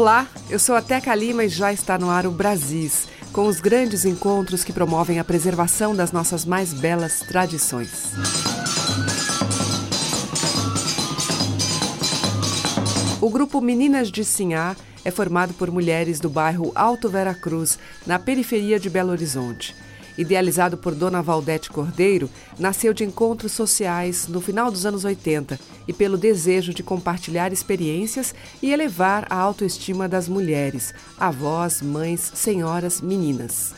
Olá, eu sou a Teca Lima e já está no ar o Brasis, com os grandes encontros que promovem a preservação das nossas mais belas tradições. O grupo Meninas de Sinhá é formado por mulheres do bairro Alto Vera Cruz, na periferia de Belo Horizonte. Idealizado por Dona Valdete Cordeiro, nasceu de encontros sociais no final dos anos 80 e pelo desejo de compartilhar experiências e elevar a autoestima das mulheres, avós, mães, senhoras, meninas.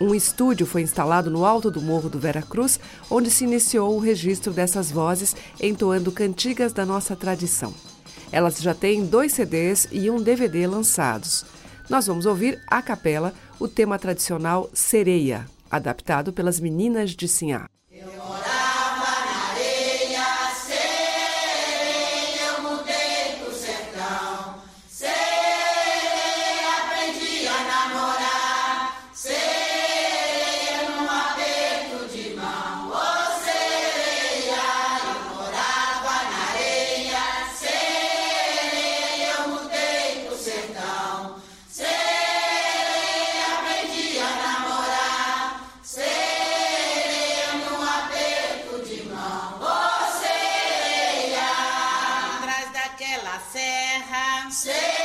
Um estúdio foi instalado no alto do Morro do Vera Cruz, onde se iniciou o registro dessas vozes entoando cantigas da nossa tradição. Elas já têm dois CDs e um DVD lançados. Nós vamos ouvir a capela o tema tradicional Sereia, adaptado pelas meninas de Sinhá. Serra.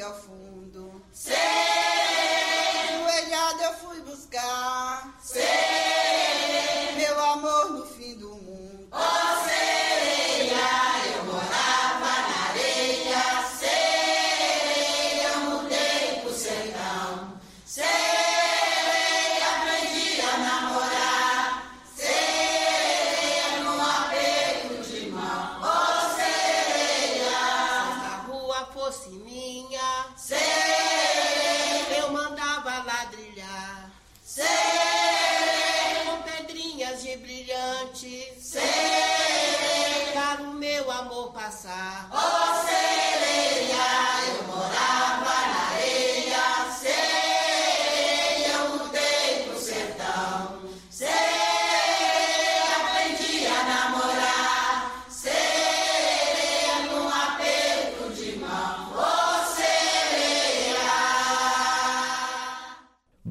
Joelhado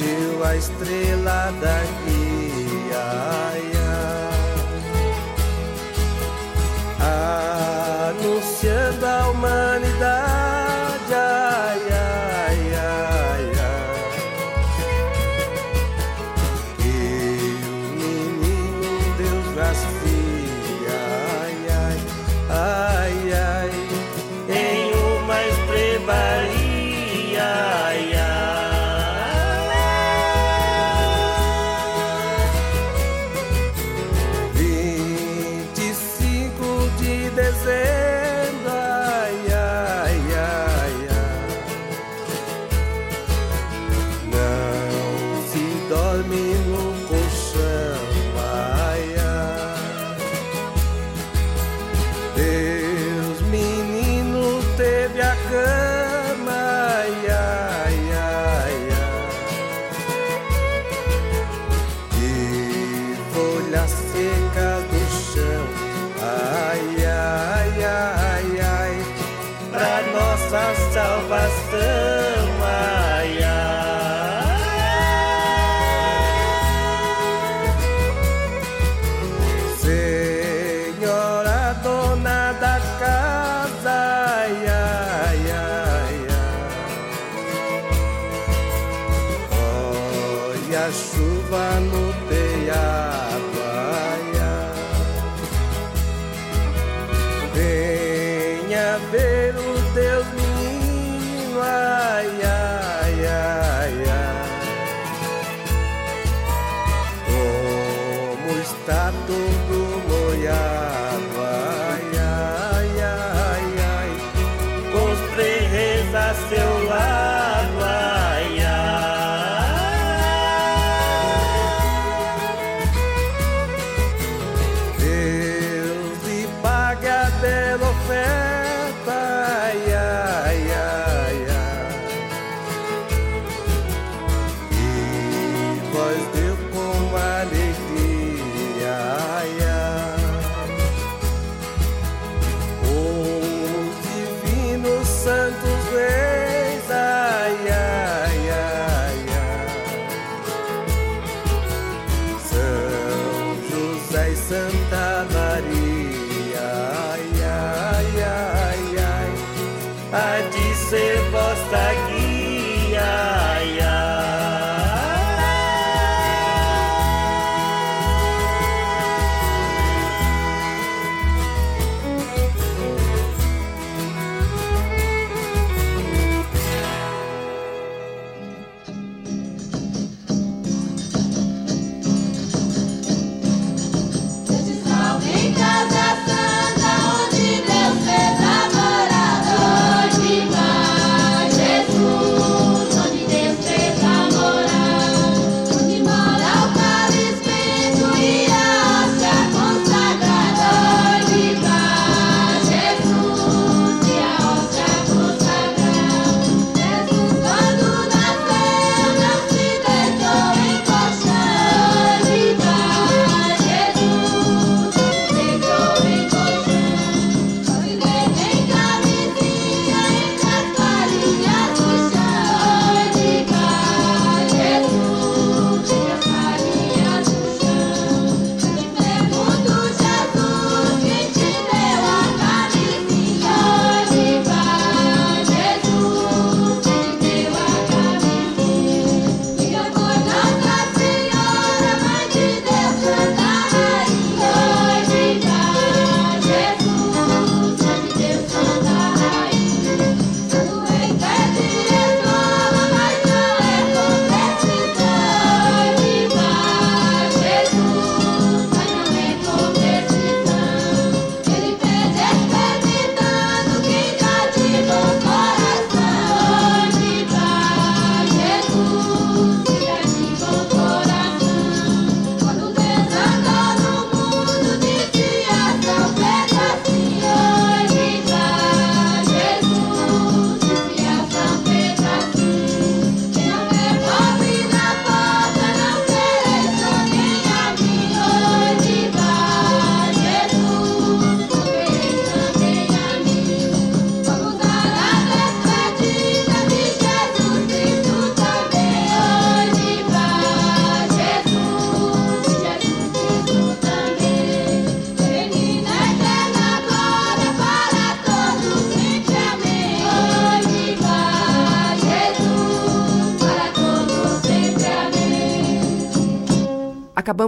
surgiu a estrela da guia. Como está todo molhado,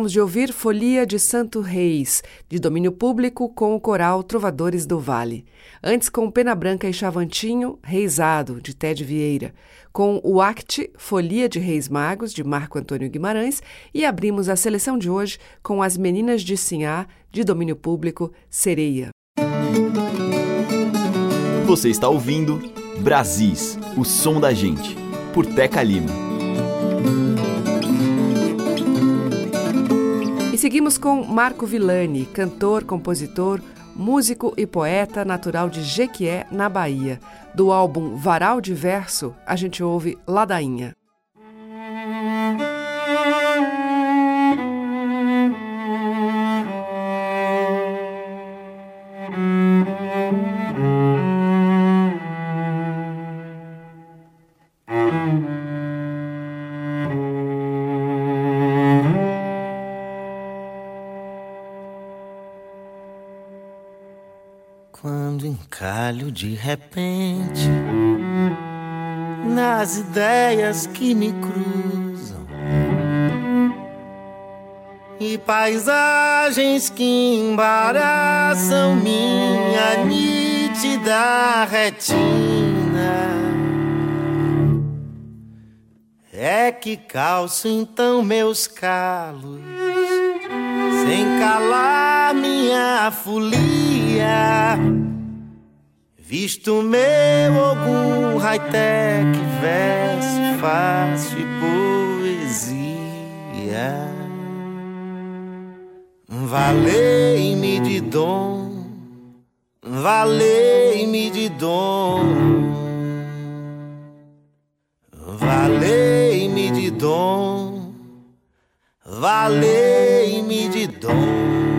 Acabamos de ouvir Folia de Santo Reis, de domínio público, com o coral Trovadores do Vale. Antes, com Pena Branca e Chavantinho, Reisado, de Ted Vieira. Com o Act, Folia de Reis Magos, de Marco Antônio Guimarães. E abrimos a seleção de hoje com As Meninas de Sinhá, de domínio público, Sereia. Você está ouvindo Brasis, o som da gente, por Teca Lima. Seguimos com Marco Villani, cantor, compositor, músico e poeta natural de Jequié, na Bahia. Do álbum Varal de Verso, a gente ouve Ladainha. De repente nas ideias que me cruzam e paisagens que embaraçam minha nítida retina. É que calço então meus calos, sem calar minha folia Visto meu algum high-tech, verso fácil e poesia. Valei-me de dom, valei-me de dom, valei-me de dom, valei-me de dom.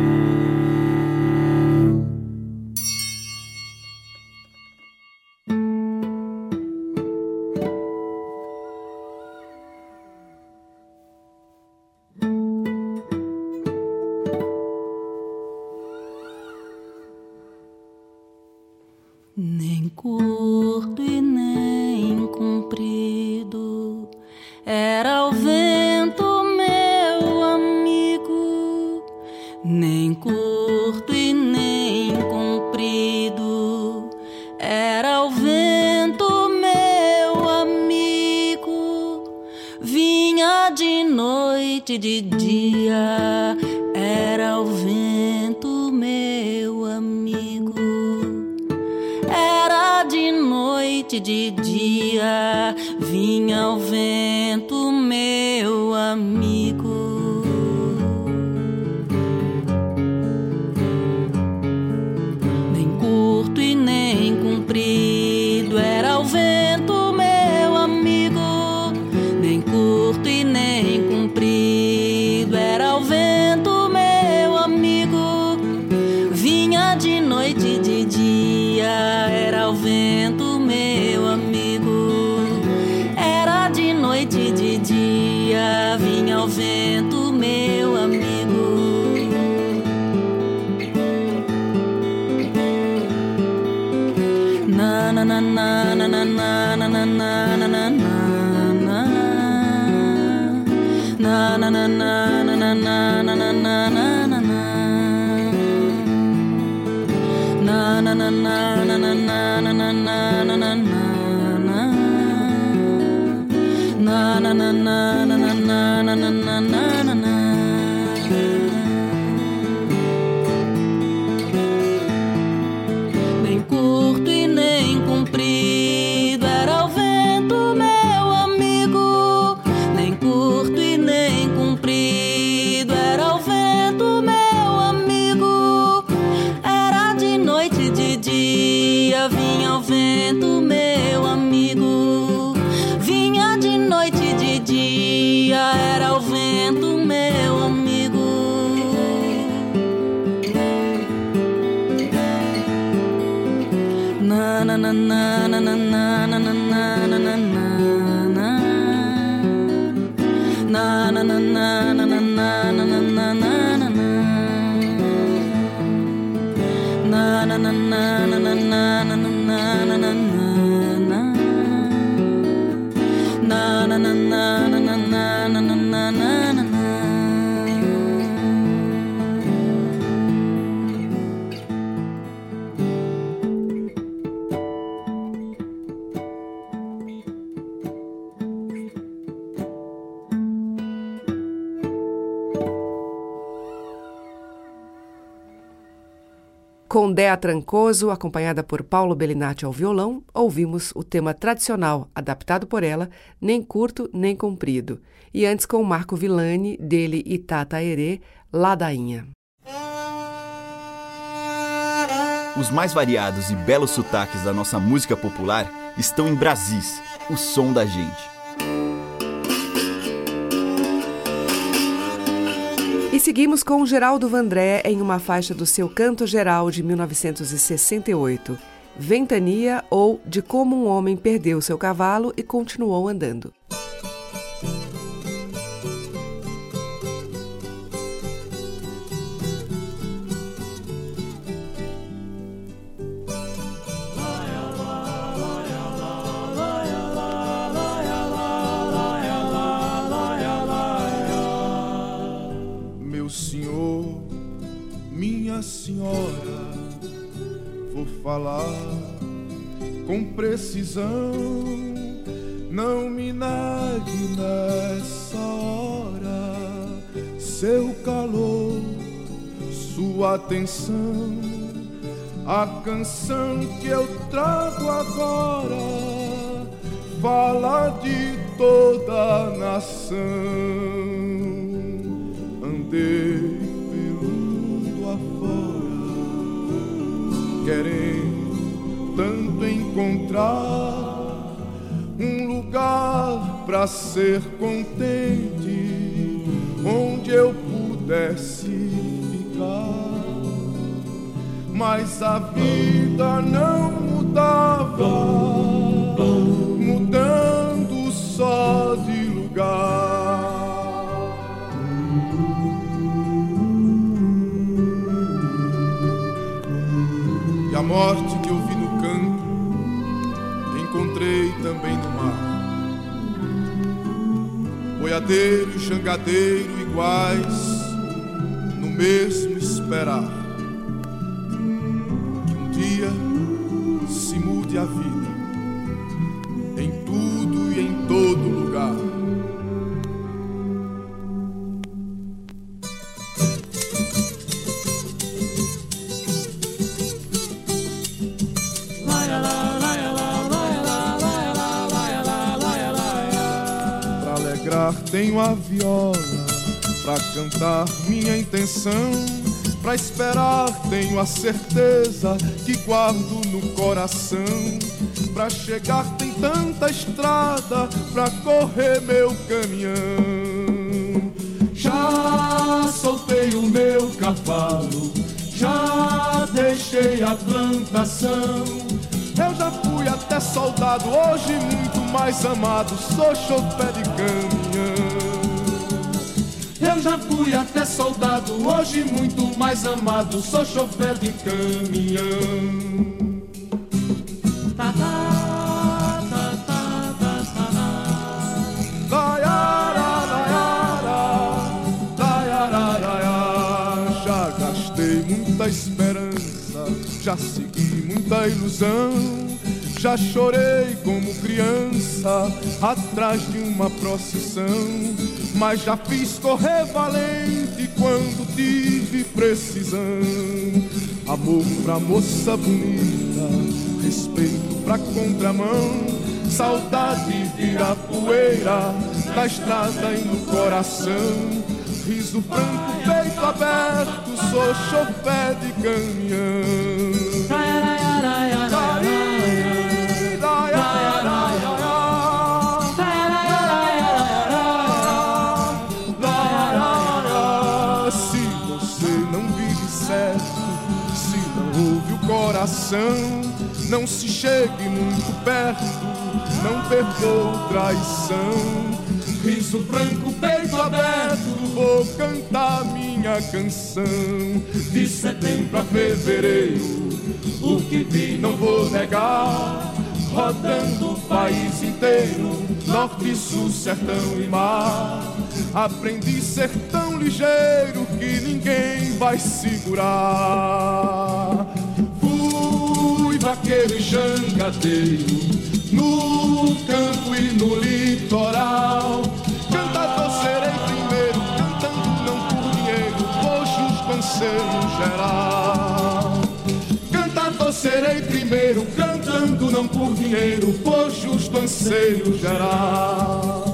Dea Trancoso, acompanhada por Paulo Bellinati ao violão, ouvimos o tema tradicional, adaptado por ela, Nem Curto Nem Comprido. E antes com Marco Villani, dele Itata Herê, Ladainha. Os mais variados e belos sotaques da nossa música popular estão em Brasis, o som da gente. E seguimos com Geraldo Vandré em uma faixa do seu Canto Geral de 1968, Ventania ou De Como um Homem Perdeu Seu Cavalo e Continuou Andando. Canção que eu trago agora fala de toda a nação. Andei pelo mundo afora, querendo tanto encontrar um lugar para ser contente, Mas a vida não mudava, mudando só de lugar. E a morte que eu vi no canto, encontrei também no mar. Boiadeiro e jangadeiro iguais, no mesmo esperar. Mude a vida, em tudo e em todo lugar. Pra alegrar tenho a viola, pra cantar minha intenção, pra esperar tenho a certeza que guardo no coração. Pra chegar tem tanta estrada, pra correr meu caminhão. Já soltei o meu cavalo, já deixei a plantação. Eu já fui até soldado, hoje muito mais amado, sou chofé de caminhão. Eu já fui até soldado, hoje muito mais amado, sou chofé de caminhão. Já gastei muita esperança, já segui muita ilusão. Já chorei como criança atrás de uma procissão, mas já fiz correr valente quando tive precisão. Amor pra moça bonita, respeito pra contramão, saudade vira poeira na estrada e no coração. Riso franco, peito aberto, sou chofé de caminhão. Coração, não se chegue muito perto, não perdoe traição. Riso franco, peito aberto, vou cantar minha canção. De setembro a fevereiro, o que vi não vou negar. Rodando o país inteiro, norte, sul, sertão e mar. Aprendi ser tão ligeiro que ninguém vai segurar. Fui vaqueiro e jangadeiro, no campo e no litoral. Cantador serei primeiro, cantando não por dinheiro, hoje os cansei no geral. Cheguei primeiro cantando não por dinheiro, por justo anseio geral.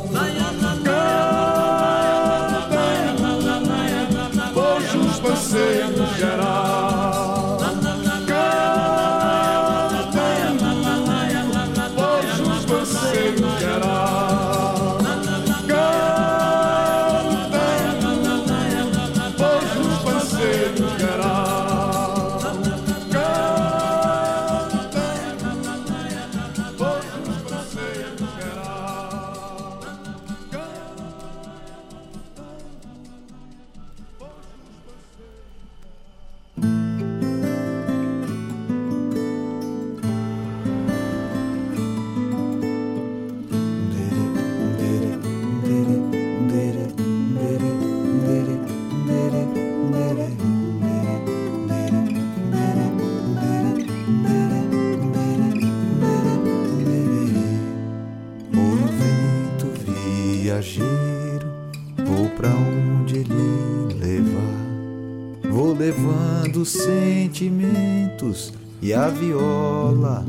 Sentimentos e a viola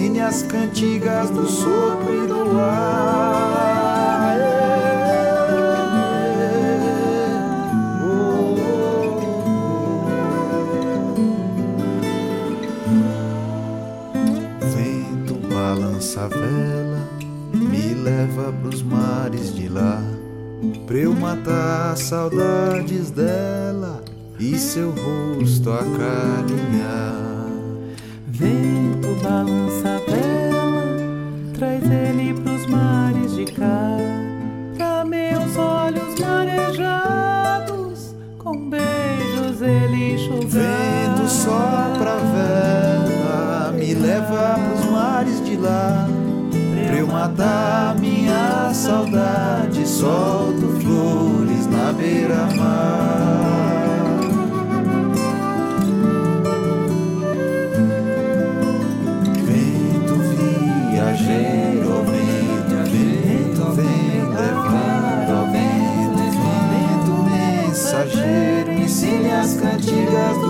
ensine as cantigas do sopro e do ar. Vento balança a vela, me leva pros mares de lá, pra eu matar saudades dela e seu rosto acarinhar. Vento balança a vela, traz ele pros mares de cá, pra meus olhos marejados, com beijos ele enxugar. Vento sopra a vela, me leva pros mares de lá, pra eu matar minha saudade, solto flores na beira-mar. Cantigas do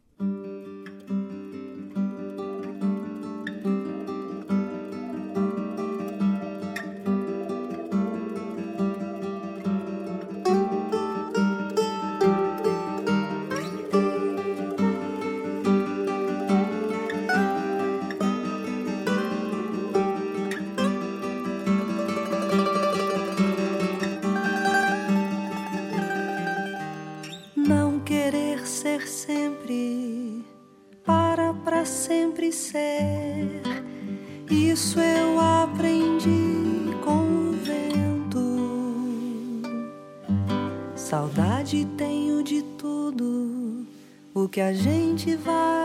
Que a gente vai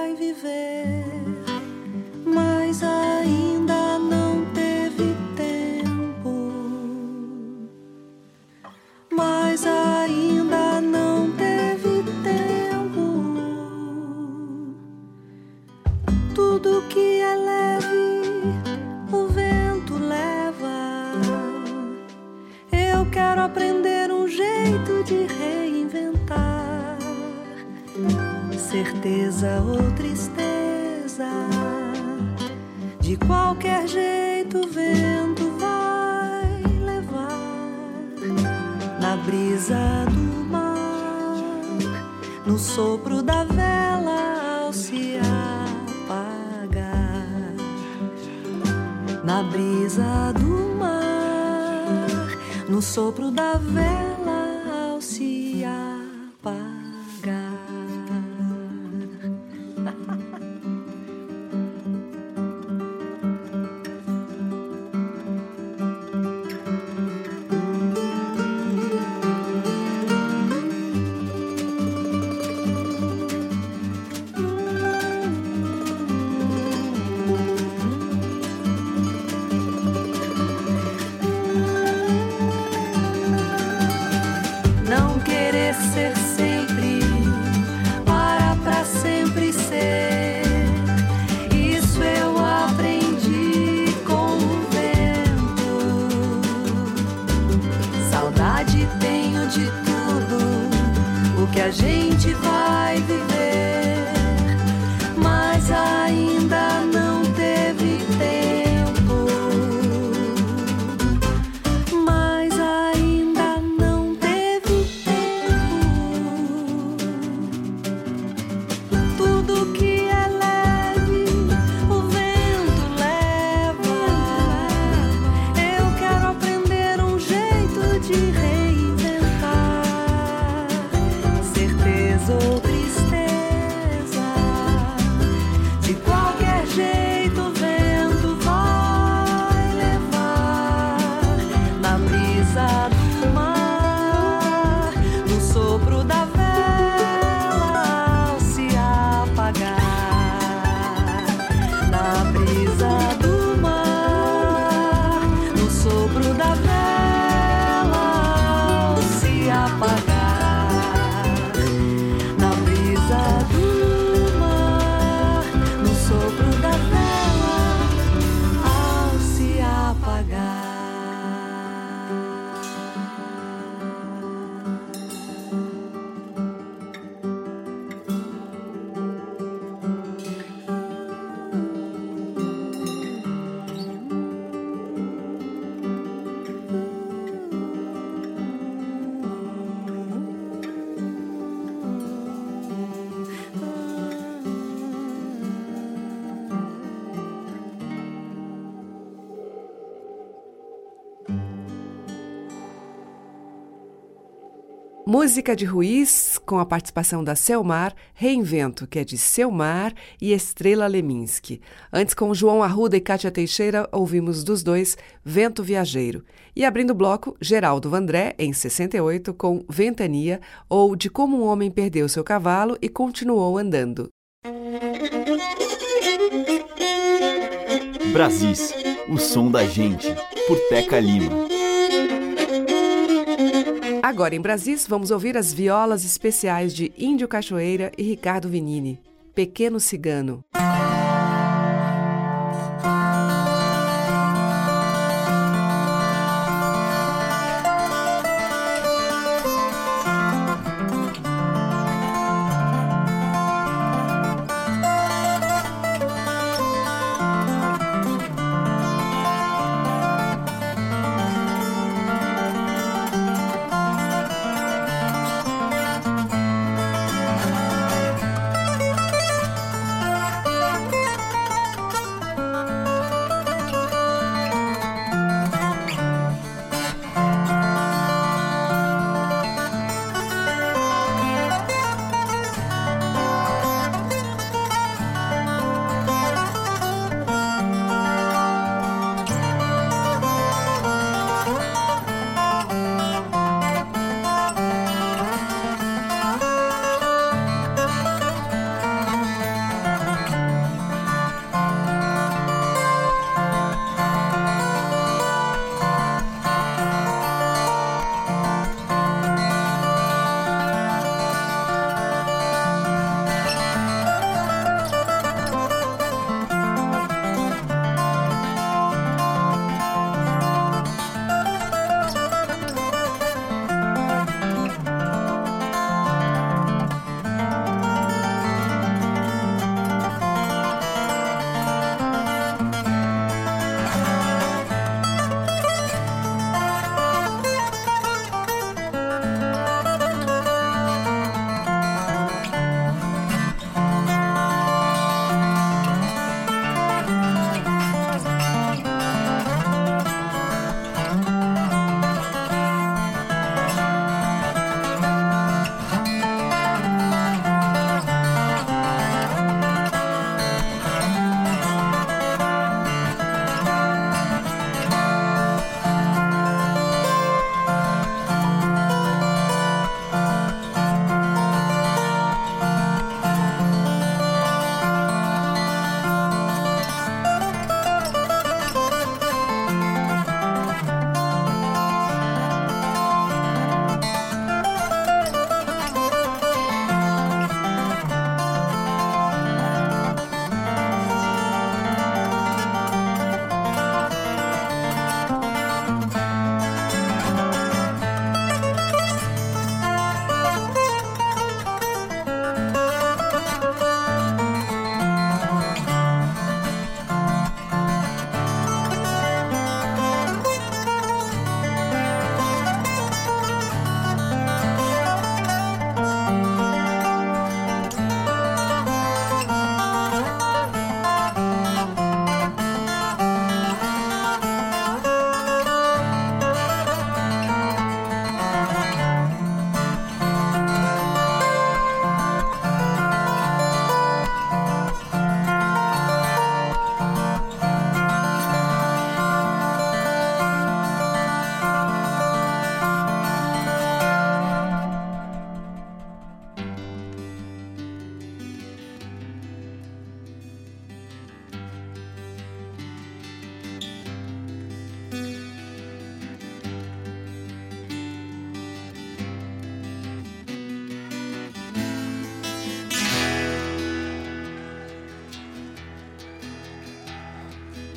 Música de Ruiz, com a participação da Selmar, Reinvento, que é de Selmar e Estrela Leminski. Antes, com João Arruda e Kátia Teixeira, ouvimos dos dois Vento Viajeiro. E abrindo o bloco, Geraldo Vandré, em 68, com Ventania, ou De Como um Homem Perdeu Seu Cavalo e Continuou Andando. Brasis, o som da gente, por Teca Lima. Agora em Brasis, vamos ouvir as violas especiais de Índio Cachoeira e Ricardo Vinini. Pequeno Cigano.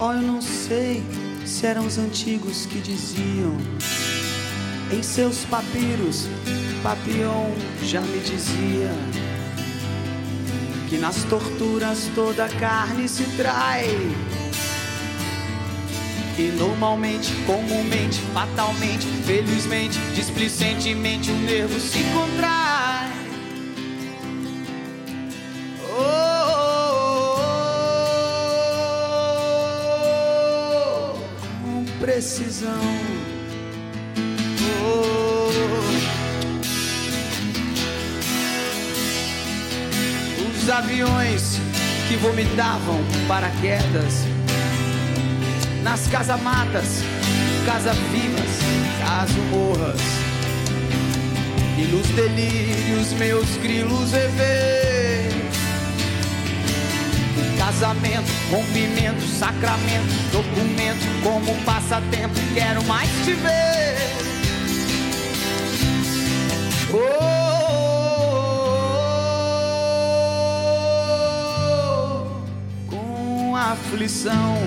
Oh, eu não sei se eram os antigos que diziam. Em seus papiros, Papillon já me dizia que nas torturas toda carne se trai. E normalmente, comumente, fatalmente, felizmente, displicentemente, o nervo se contrai. Com precisão. Oh. Os aviões que vomitavam paraquedas nas casamatas, casa-vivas, caso-morras. E nos delírios meus grilos rever. Casamento, rompimento, sacramento, documento, como passatempo, quero mais te ver. Oh, com aflição.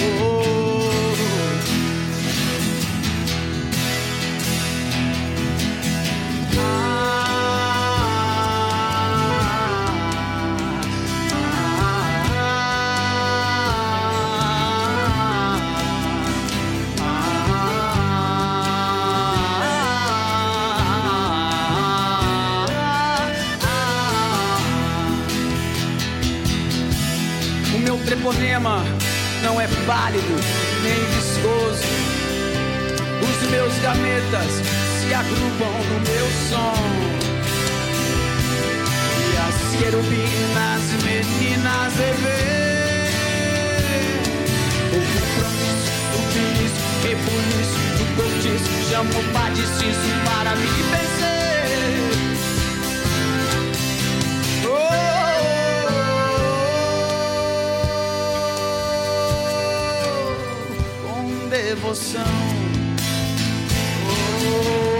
O treponema não é pálido nem viscoso. Os meus gametas se agrupam no meu som. E as querubinas meninas revê. O compromisso, o belisco, rebuliço, do cortiço, chamo o padiciço para me vencer. Devoção. Oh,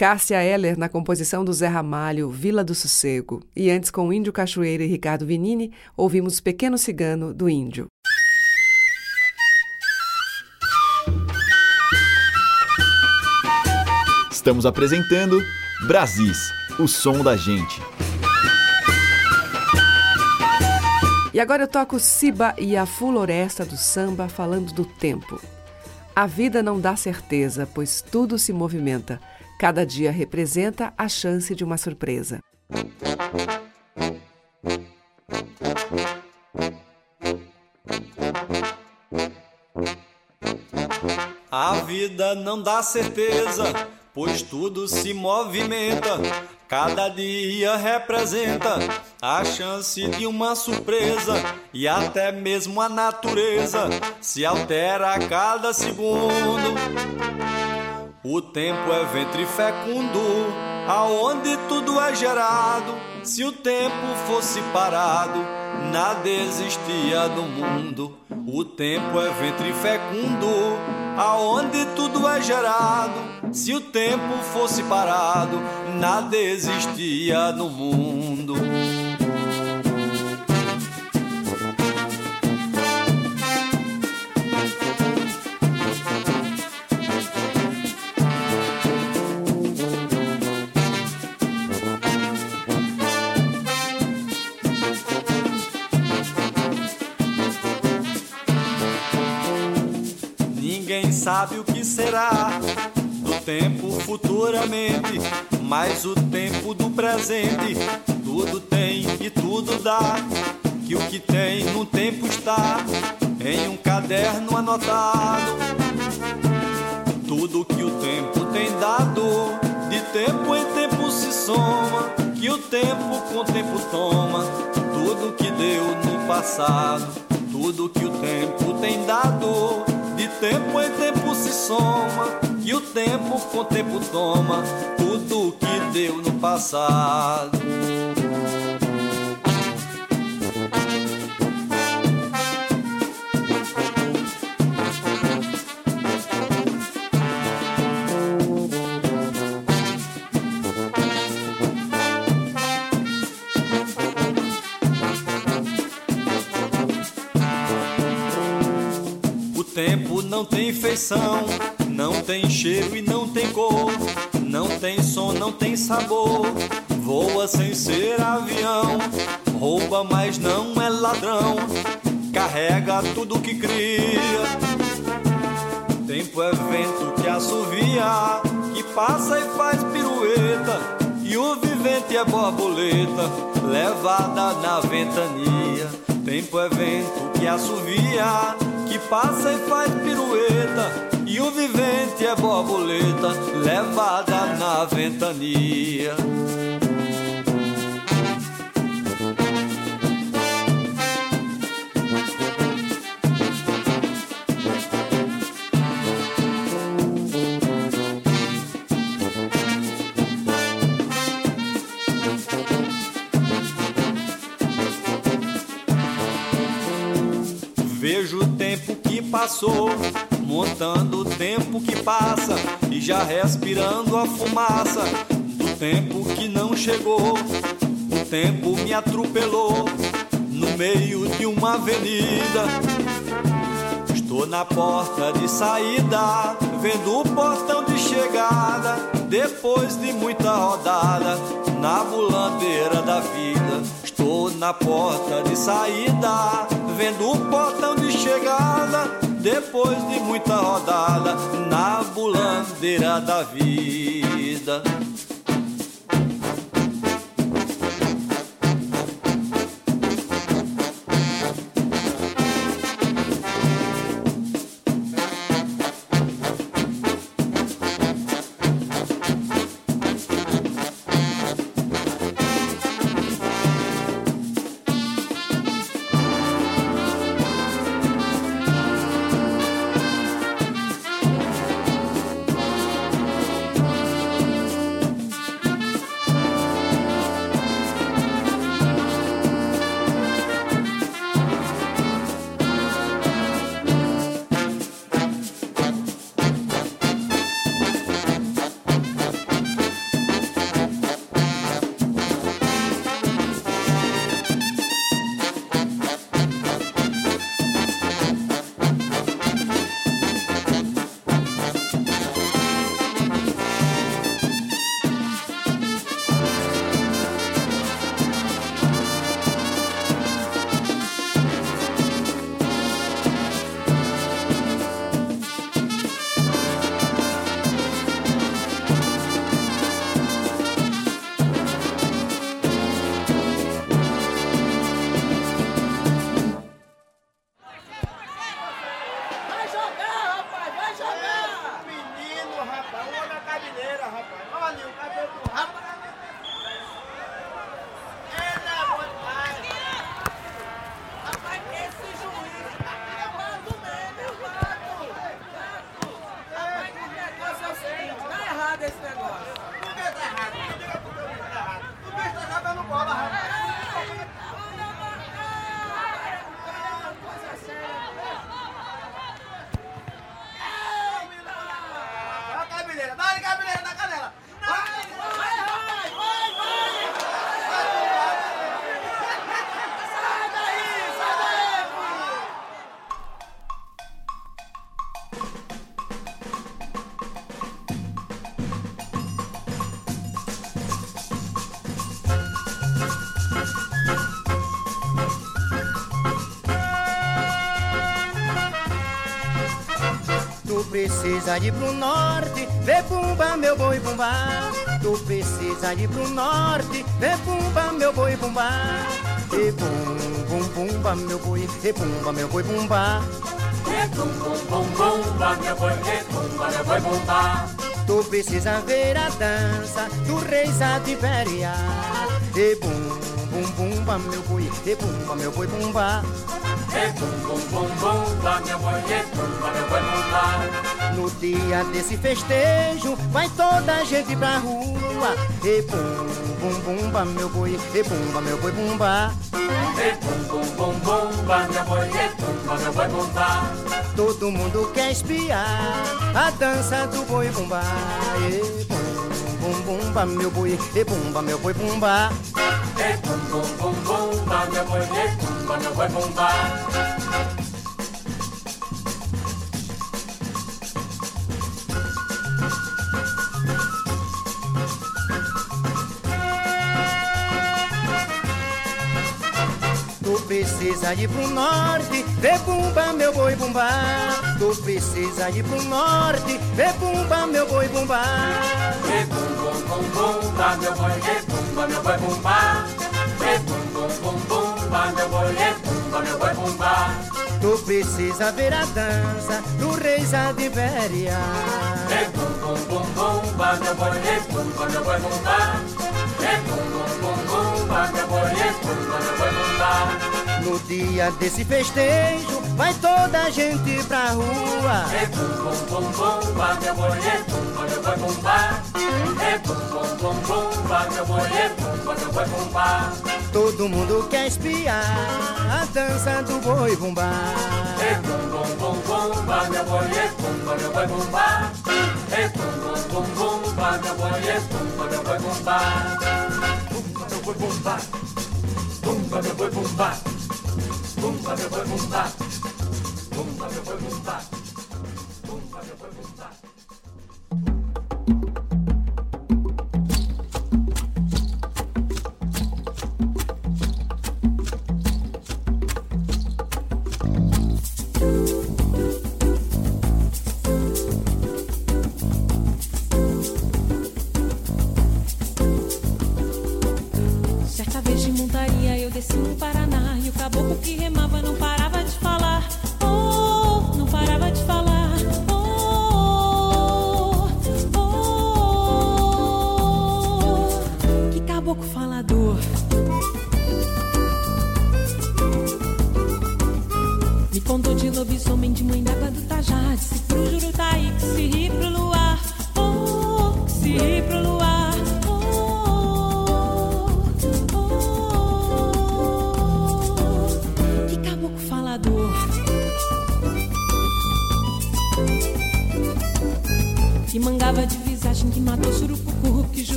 Cássia Eller na composição do Zé Ramalho, Vila do Sossego. E antes, com Índio Cachoeira e Ricardo Vinini, ouvimos Pequeno Cigano, do Índio. Estamos apresentando Brasis, o som da gente. E agora eu toco Siba e a Floresta do Samba falando do tempo. A vida não dá certeza, pois tudo se movimenta. Cada dia representa a chance de uma surpresa. A vida não dá certeza, pois tudo se movimenta. Cada dia representa a chance de uma surpresa e até mesmo a natureza se altera a cada segundo. O tempo é ventre fecundo, aonde tudo é gerado. Se o tempo fosse parado, nada existia do mundo. O tempo é ventre fecundo, aonde tudo é gerado. Se o tempo fosse parado, nada existia no mundo. Sabe o que será do tempo futuramente, mas o tempo do presente, tudo tem e tudo dá. Que o que tem no tempo está em um caderno anotado. Tudo que o tempo tem dado, de tempo em tempo se soma. Que o tempo com o tempo toma, tudo que deu no passado. Tudo que o tempo tem dado, tempo em tempo se soma. Que o tempo com o tempo toma, tudo que deu no passado. Tempo não tem feição, não tem cheiro e não tem cor, não tem som, não tem sabor. Voa sem ser avião, rouba, mas não é ladrão. Carrega tudo que cria. Tempo é vento que assovia, que passa e faz pirueta. E o vivente é borboleta, levada na ventania. Tempo é vento que assovia, que passa e faz pirueta. E o vivente é borboleta, levada na ventania. Passou, montando o tempo que passa e já respirando a fumaça do tempo que não chegou. O tempo me atropelou no meio de uma avenida. Estou na porta de saída, vendo o portão de chegada. Depois de muita rodada, na bulandeira da vida. Estou na porta de saída, vendo o portão de chegada. Depois de muita rodada, na bulandeira da vida. Tu precisa ir pro norte, vê pumba, meu boi bumbá. Tu precisa ir pro norte, vê pumba, meu boi bumbá. E bum, bum, bumba, meu boi, e pumba, meu boi bumbá. E bum, bum, bum, bumba, meu boi, e pumba, meu boi bumbá. Tu precisa ver a dança do rei Zadibéria. E bum, bum, bumba, meu boi, e pumba, meu boi bumbá. E bum, bum, bum, bumba, meu boi, e pumba, meu boi bumbá. No dia desse festejo, vai toda a gente pra rua. E bum, bum, bumba, meu boi, e bumba, meu boi bumbá. E bum, bum, bum, bumba, meu boi, e pumba, meu boi bumbá. Todo mundo quer espiar a dança do boi bumbá. E bum, bum, bumba, meu boi, e bumba, meu boi bumbá. E bum, bum, bum, bumba, meu boi, e pumba, meu boi bumbá. Tu precisa ir pro norte, vê bumba, meu boi bumbá. Tu precisa ir pro norte, vê bumba, meu boi bumbá. E bum, bum, bum, bumba, meu boi, e pumba, meu boi bumbá. Bumba, meu boi, e pumba, meu boi bumbá. Tu precisa ver a dança do rei Zadibéria. E bum, bum, bum, bumba, meu boi, e pumba, meu boi bumbá. E bum, bum, bum, bumba, e. No dia desse festejo, vai toda a gente pra rua. E bum, bum, bum, bumba, meu boi, e pumba, meu boi bumbá. E bum, bum, bum, bumba, meu boi, e pumba, meu boi bumbá. Todo mundo quer espiar a dança do boi bumbá. E bum, bum, bum, bumba, meu boi, e pumba, meu boi bumbá. E bum, bum, bum, bumba, meu boi, e. Boi bumbá. Bumba, meu boi bumbá. Bumba, meu boi bumbá. Bumba, meu boi bumbá. Bumba, meu boi bumbá.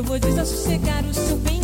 Eu vou desassossegar o seu bem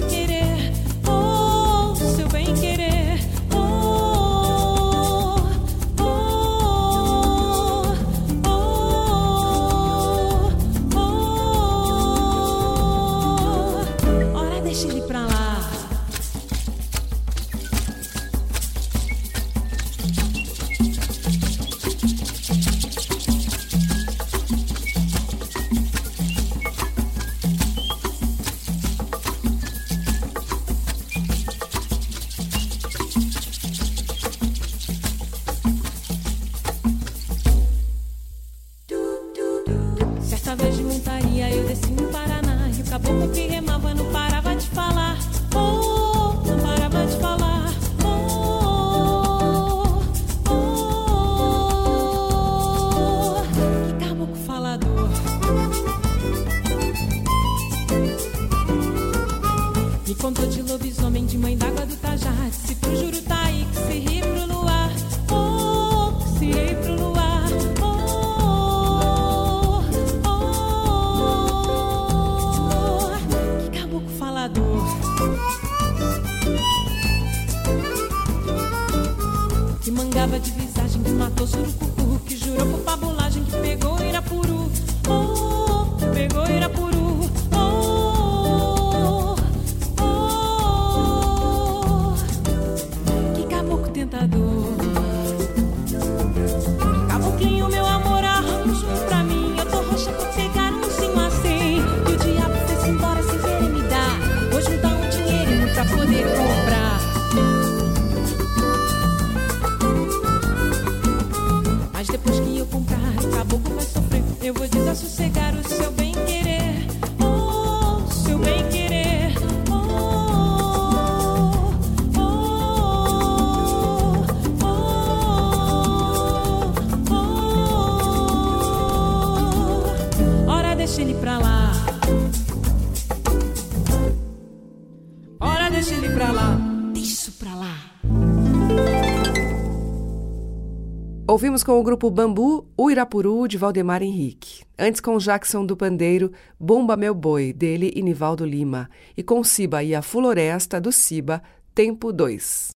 Ouvimos com o grupo Bambu, o Irapuru, de Valdemar Henrique. Antes com Jackson do Pandeiro, Bomba Meu Boi, dele e Nivaldo Lima. E com Ciba e a Floresta, do Ciba, Tempo 2.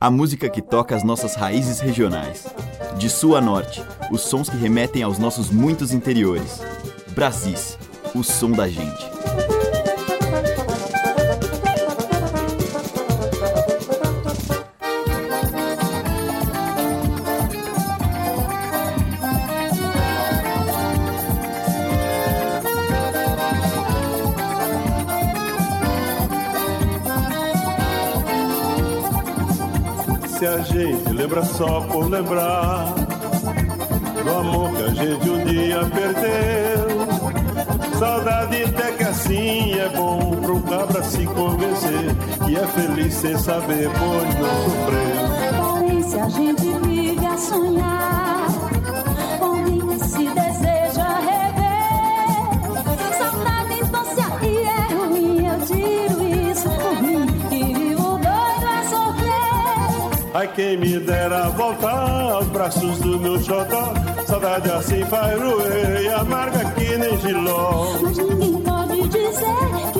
A música que toca as nossas raízes regionais. De sul a norte, os sons que remetem aos nossos muitos interiores. Brasis, o som da gente. Gente lembra só por lembrar do amor que a gente um dia perdeu. Saudade até que assim é bom pro cabra se convencer que é feliz sem saber, pois não sofreu. Se a gente vive a sonhar, Ai, quem me dera voltar aos braços do meu xodó. Saudade assim faz e amarga que nem giló. Mas ninguém pode dizer que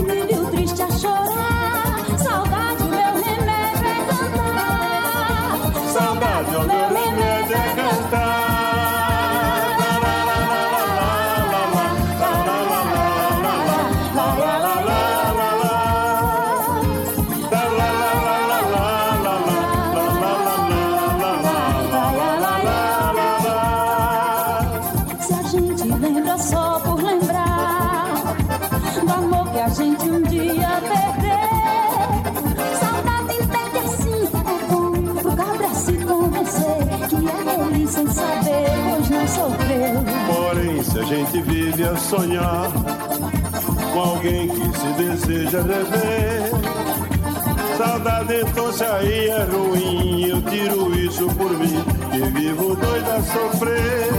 sonhar com alguém que se deseja rever, saudade então se aí é ruim. Eu tiro isso por mim, que vivo doido a sofrer.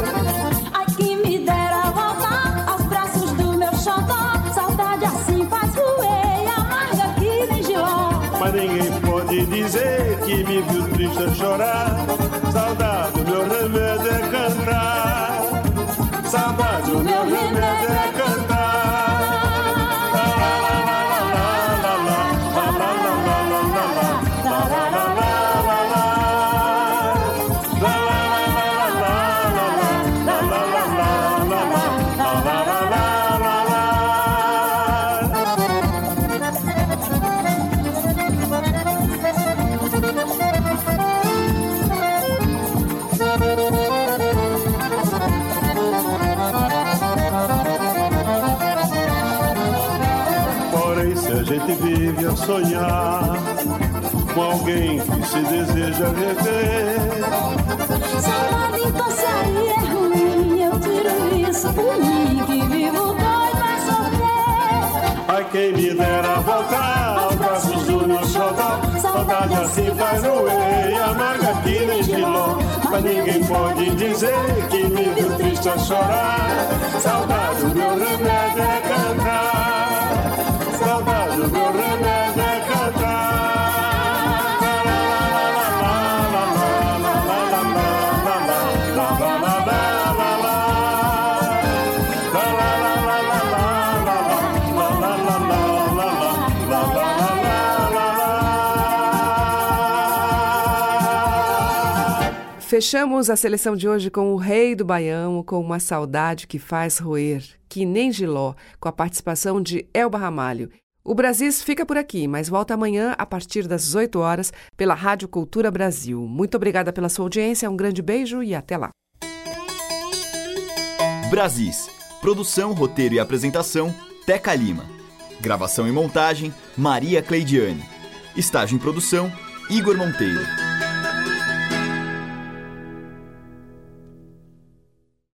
Ai, que me dera voltar aos braços do meu xodó. Saudade assim faz roer e amarga que nem giló. Mas ninguém pode dizer que me viu triste a chorar. Saudade, o meu remédio é cantar. Saudade, o meu remédio gente vive a sonhar com alguém que se deseja rever, Saudade então se aí é ruim. Eu tiro isso por mim que vivo doido a sofrer. ai quem me dera voltar aos braços do meu xodó. Saudade assim faz roer e amarga que nem giló. Mas ninguém pode dizer que me viu triste a chorar. Saudade, o meu remédio é cantar. Fechamos a seleção de hoje com o Rei do Baião, com uma saudade que faz roer, que nem giló, com a participação de Elba Ramalho. O Brasis fica por aqui, mas volta amanhã a partir das 8 horas pela Rádio Cultura Brasil. Muito obrigada pela sua audiência, um grande beijo e até lá. Brasis. Produção, roteiro e apresentação, Teca Lima. Gravação e montagem, Maria Cleidiane. Estágio em produção, Igor Monteiro.